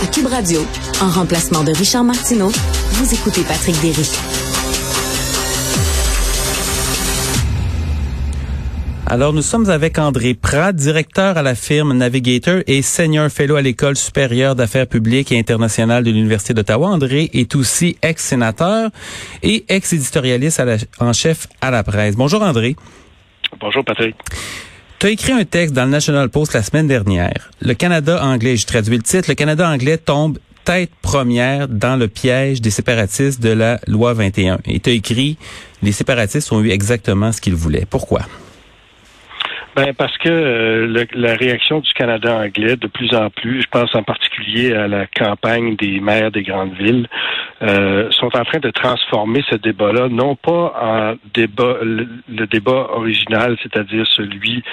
À Cube Radio, en remplacement de Richard Martineau, vous écoutez Patrick Derry. Alors, nous sommes avec André Prat, directeur à la firme Navigator et senior fellow à l'École supérieure d'affaires publiques et internationales de l'Université d'Ottawa. André est aussi ex-sénateur et ex-éditorialiste en chef à la presse. Bonjour André. Bonjour Patrick. Tu écrit un texte dans le National Post la semaine dernière. Le Canada anglais, je traduis le titre, le Canada anglais tombe tête première dans le piège des séparatistes de la loi 21. Et tu as écrit, les séparatistes ont eu exactement ce qu'ils voulaient. Pourquoi? Ben parce que euh, la réaction du Canada anglais, de plus en plus, je pense en particulier à la campagne des maires des grandes villes, euh, sont en train de transformer ce débat-là, non pas en débat, le débat original, c'est-à-dire celui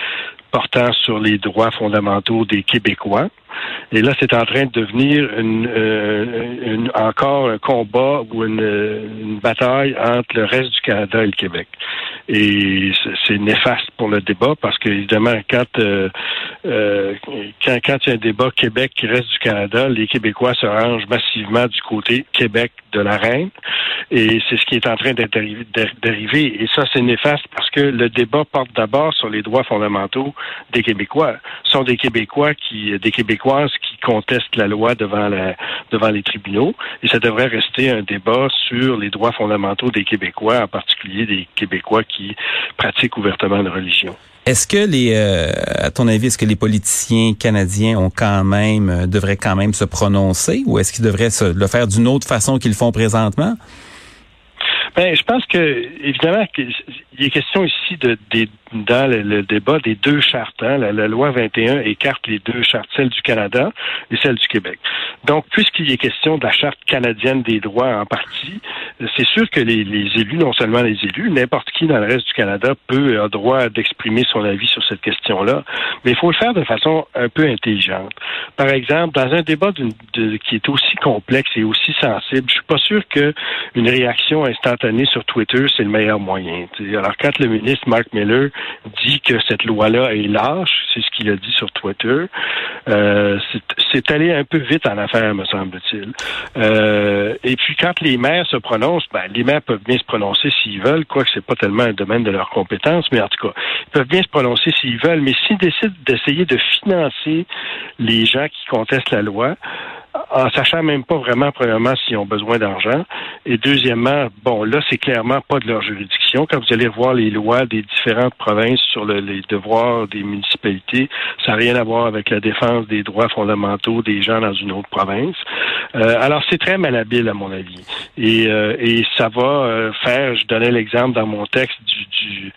portant sur les droits fondamentaux des Québécois, et là, c'est en train de devenir euh, encore un combat ou une, bataille entre le reste du Canada et le Québec. Et c'est néfaste pour le débat parce que, évidemment, quand, euh, euh, quand, quand il y a un débat Québec qui reste du Canada, les Québécois se rangent massivement du côté Québec de la reine. Et c'est ce qui est en train d'arriver. Et ça, c'est néfaste parce que le débat porte d'abord sur les droits fondamentaux des Québécois. Ce sont des Québécois qui, des Québécois qui contestent la loi devant, devant les tribunaux. Et ça devrait rester un débat sur les droits fondamentaux des Québécois, en particulier des Québécois qui pratiquent ouvertement une religion. Est-ce que les, euh, à ton avis, est-ce que les politiciens canadiens ont quand même, euh, devraient quand même se prononcer ou est-ce qu'ils devraient se, le faire d'une autre façon qu'ils le font présentement? Ben, je pense que, évidemment, il est question ici de, des dans le, débat des deux chartes. Hein. La, loi 21 écarte les deux chartes, celle du Canada et celle du Québec. Donc, puisqu'il est question de la charte canadienne des droits en partie, c'est sûr que les, élus, non seulement les élus, n'importe qui dans le reste du Canada peut avoir droit d'exprimer son avis sur cette question-là, mais il faut le faire de façon un peu intelligente. Par exemple, dans un débat qui est aussi complexe et aussi sensible, je suis pas sûr que une réaction instantanée sur Twitter c'est le meilleur moyen. Alors, quand le ministre Mark Miller dit que cette loi-là est lâche, c'est ce qu'il a dit sur Twitter. Euh, c'est allé un peu vite en affaire, me semble-t-il. Euh, et puis quand les maires se prononcent, ben, les maires peuvent bien se prononcer s'ils veulent, quoique c'est pas tellement un domaine de leur compétence, mais en tout cas, ils peuvent bien se prononcer s'ils veulent, mais s'ils décident d'essayer de financer les gens qui contestent la loi, en sachant même pas vraiment, premièrement, s'ils ont besoin d'argent. Et deuxièmement, bon, là, c'est clairement pas de leur juridiction. Quand vous allez voir les lois des différentes provinces sur les devoirs des municipalités, ça n'a rien à voir avec la défense des droits fondamentaux des gens dans une autre province. Euh, alors, c'est très malhabile, à mon avis. Et, euh, et ça va euh, faire, je donnais l'exemple dans mon texte du, du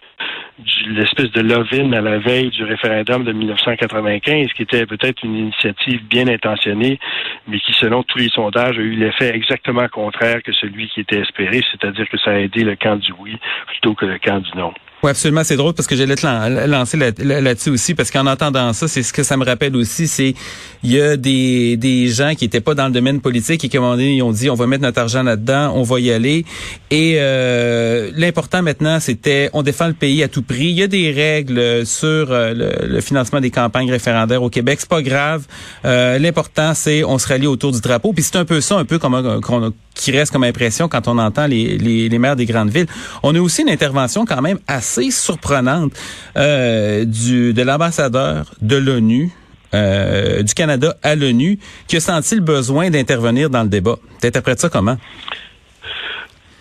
l'espèce de love à la veille du référendum de 1995, qui était peut-être une initiative bien intentionnée, mais qui, selon tous les sondages, a eu l'effet exactement contraire que celui qui était espéré, c'est-à-dire que ça a aidé le camp du oui plutôt que le camp du non. Oui, absolument. C'est drôle parce que j'allais te lancer là-dessus aussi, parce qu'en entendant ça, c'est ce que ça me rappelle aussi, c'est il y a des, des gens qui étaient pas dans le domaine politique et qui, moment donné, ils ont dit, on va mettre notre argent là-dedans, on va y aller. Et euh, l'important maintenant, c'était, on défend le pays à tout prix. Il y a des règles sur euh, le, financement des campagnes référendaires au Québec. C'est pas grave. Euh, l'important, c'est on se rallie autour du drapeau. Puis c'est un peu ça, un peu comme qu'on qui reste comme impression quand on entend les, les, les, maires des grandes villes. On a aussi une intervention quand même assez surprenante euh, du de l'ambassadeur de l'ONU. Euh, du Canada à l'ONU, qui a senti le besoin d'intervenir dans le débat. T'interprètes ça comment?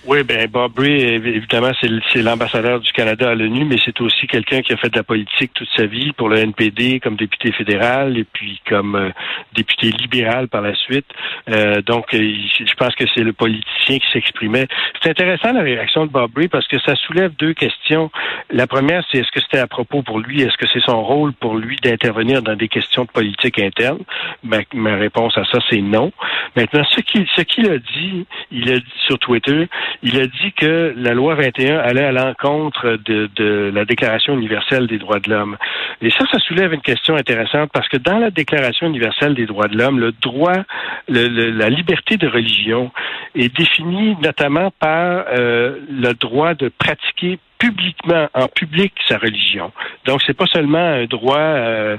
Oui, ben Bob Bray, évidemment, c'est l'ambassadeur du Canada à l'ONU, mais c'est aussi quelqu'un qui a fait de la politique toute sa vie pour le NPD comme député fédéral et puis comme euh, député libéral par la suite. Euh, donc, euh, je pense que c'est le politicien qui s'exprimait. C'est intéressant la réaction de Bob Bray parce que ça soulève deux questions. La première, c'est est-ce que c'était à propos pour lui, est-ce que c'est son rôle pour lui d'intervenir dans des questions de politique interne? Ma, réponse à ça, c'est non. Maintenant, ce qu'il ce qu'il a dit, il a dit sur Twitter, il a dit que la loi 21 allait à l'encontre de, la Déclaration universelle des droits de l'homme. Et ça, ça soulève une question intéressante parce que dans la Déclaration universelle des droits de l'homme, le droit, la liberté de religion est définie notamment par euh, le droit de pratiquer publiquement, en public, sa religion. Donc, c'est pas seulement un droit euh,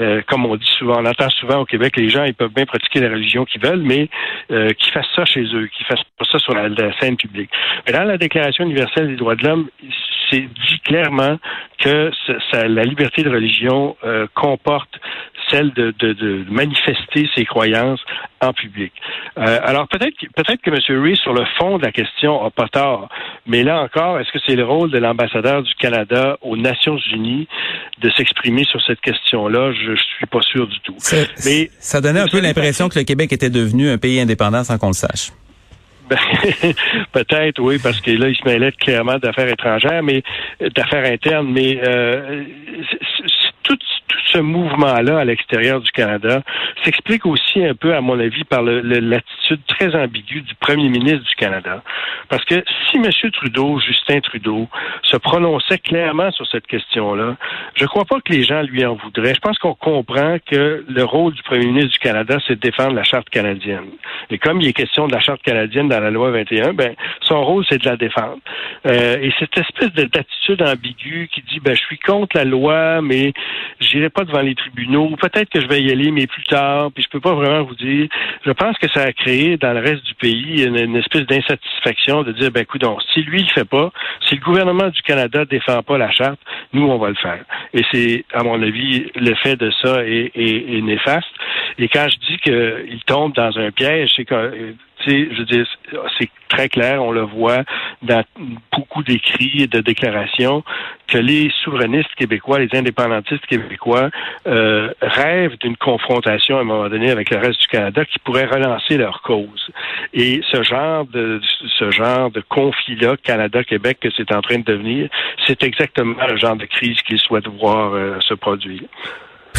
euh, comme on dit souvent, on entend souvent au Québec, les gens ils peuvent bien pratiquer la religion qu'ils veulent, mais euh, qu'ils fassent ça chez eux, qu'ils fassent ça sur la, scène publique. Mais dans la Déclaration universelle des droits de l'homme, c'est dit clairement que la liberté de religion euh, comporte celle de, de, de, manifester ses croyances en public. Euh, alors peut-être peut-être que M. Rees, sur le fond de la question, a pas tort, mais là encore, est-ce que c'est le rôle de l'ambassadeur du Canada aux Nations Unies de s'exprimer sur cette question-là? Je, je suis pas sûr du tout. Mais ça donnait un peu l'impression que le Québec était devenu un pays indépendant sans qu'on le sache. Ben, peut-être, oui, parce que là, il se mêlait clairement d'affaires étrangères, mais d'affaires internes, mais euh, ce mouvement-là à l'extérieur du Canada s'explique aussi un peu, à mon avis, par l'attitude très ambiguë du premier ministre du Canada. Parce que si M. Trudeau, Justin Trudeau, se prononçait clairement sur cette question-là, je ne crois pas que les gens lui en voudraient. Je pense qu'on comprend que le rôle du premier ministre du Canada, c'est de défendre la charte canadienne. Et comme il est question de la charte canadienne dans la loi 21, ben son rôle, c'est de la défendre. Euh, et cette espèce d'attitude ambiguë qui dit, ben je suis contre la loi, mais j'irai pas devant les tribunaux. Peut-être que je vais y aller, mais plus tard. Puis je peux pas vraiment vous dire. Je pense que ça a créé dans le reste du pays une, espèce d'insatisfaction de dire, ben écoute, si lui il fait pas, si le gouvernement du Canada défend pas la charte, nous on va le faire. Et c'est, à mon avis, l'effet de ça est, est néfaste. Et quand je dis qu'il tombe dans un piège, c'est que je c'est très clair, on le voit dans beaucoup d'écrits et de déclarations, que les souverainistes québécois, les indépendantistes québécois euh, rêvent d'une confrontation à un moment donné avec le reste du Canada qui pourrait relancer leur cause. Et ce genre de ce genre de conflit-là, Canada-Québec, que c'est en train de devenir, c'est exactement le genre de crise qu'ils souhaitent voir euh, se produire.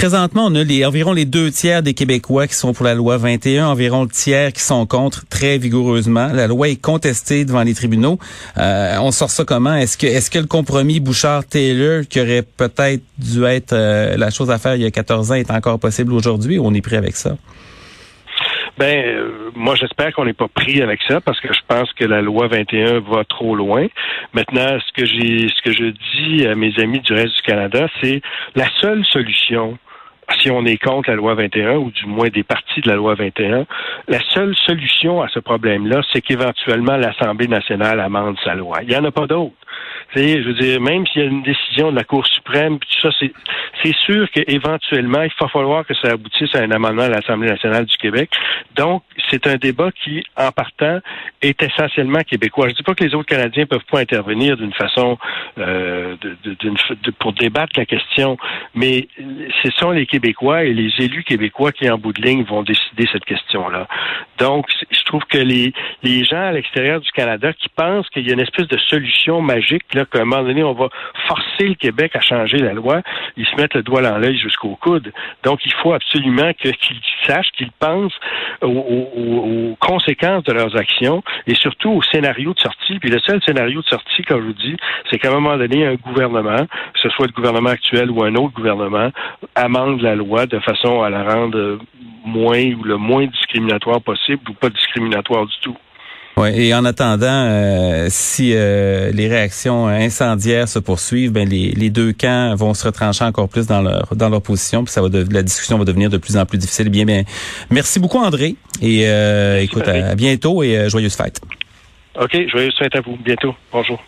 Présentement, on a les, environ les deux tiers des Québécois qui sont pour la loi 21, environ le tiers qui sont contre très vigoureusement. La loi est contestée devant les tribunaux. Euh, on sort ça comment? Est-ce que, est-ce que le compromis Bouchard-Taylor, qui aurait peut-être dû être euh, la chose à faire il y a 14 ans, est encore possible aujourd'hui ou on est prêt avec ça? Ben, euh, moi, j'espère qu'on n'est pas pris avec ça parce que je pense que la loi 21 va trop loin. Maintenant, ce que j'ai, ce que je dis à mes amis du reste du Canada, c'est la seule solution si on est contre la loi 21, ou du moins des parties de la loi 21, la seule solution à ce problème-là, c'est qu'éventuellement l'Assemblée nationale amende sa loi. Il n'y en a pas d'autre. Je veux dire, même s'il y a une décision de la Cour suprême, tout ça, c'est sûr qu'éventuellement, il va falloir que ça aboutisse à un amendement à l'Assemblée nationale du Québec. Donc, c'est un débat qui, en partant, est essentiellement québécois. Je ne dis pas que les autres Canadiens peuvent pas intervenir d'une façon euh, pour débattre la question, mais ce sont les Québécois et les élus québécois qui, en bout de ligne, vont décider cette question-là. Donc, je trouve que les, les gens à l'extérieur du Canada qui pensent qu'il y a une espèce de solution magique, là, qu'à un moment donné, on va forcer le Québec à changer la loi, ils se mettent le doigt dans l'œil jusqu'au coude. Donc, il faut absolument qu'ils sachent, qu'ils pensent aux, conséquences de leurs actions et surtout au scénario de sortie. Puis le seul scénario de sortie, comme je vous dis, c'est qu'à un moment donné, un gouvernement, que ce soit le gouvernement actuel ou un autre gouvernement, amende la loi de façon à la rendre moins ou le moins discriminatoire possible ou pas discriminatoire du tout. Ouais, et en attendant, euh, si euh, les réactions incendiaires se poursuivent, ben les, les, deux camps vont se retrancher encore plus dans leur dans leur position, puis ça va la discussion va devenir de plus en plus difficile. Bien, bien, merci beaucoup André, et euh, écoute, à, bientôt et joyeuses fêtes. Ok, joyeuses fêtes à vous, bientôt, bonjour.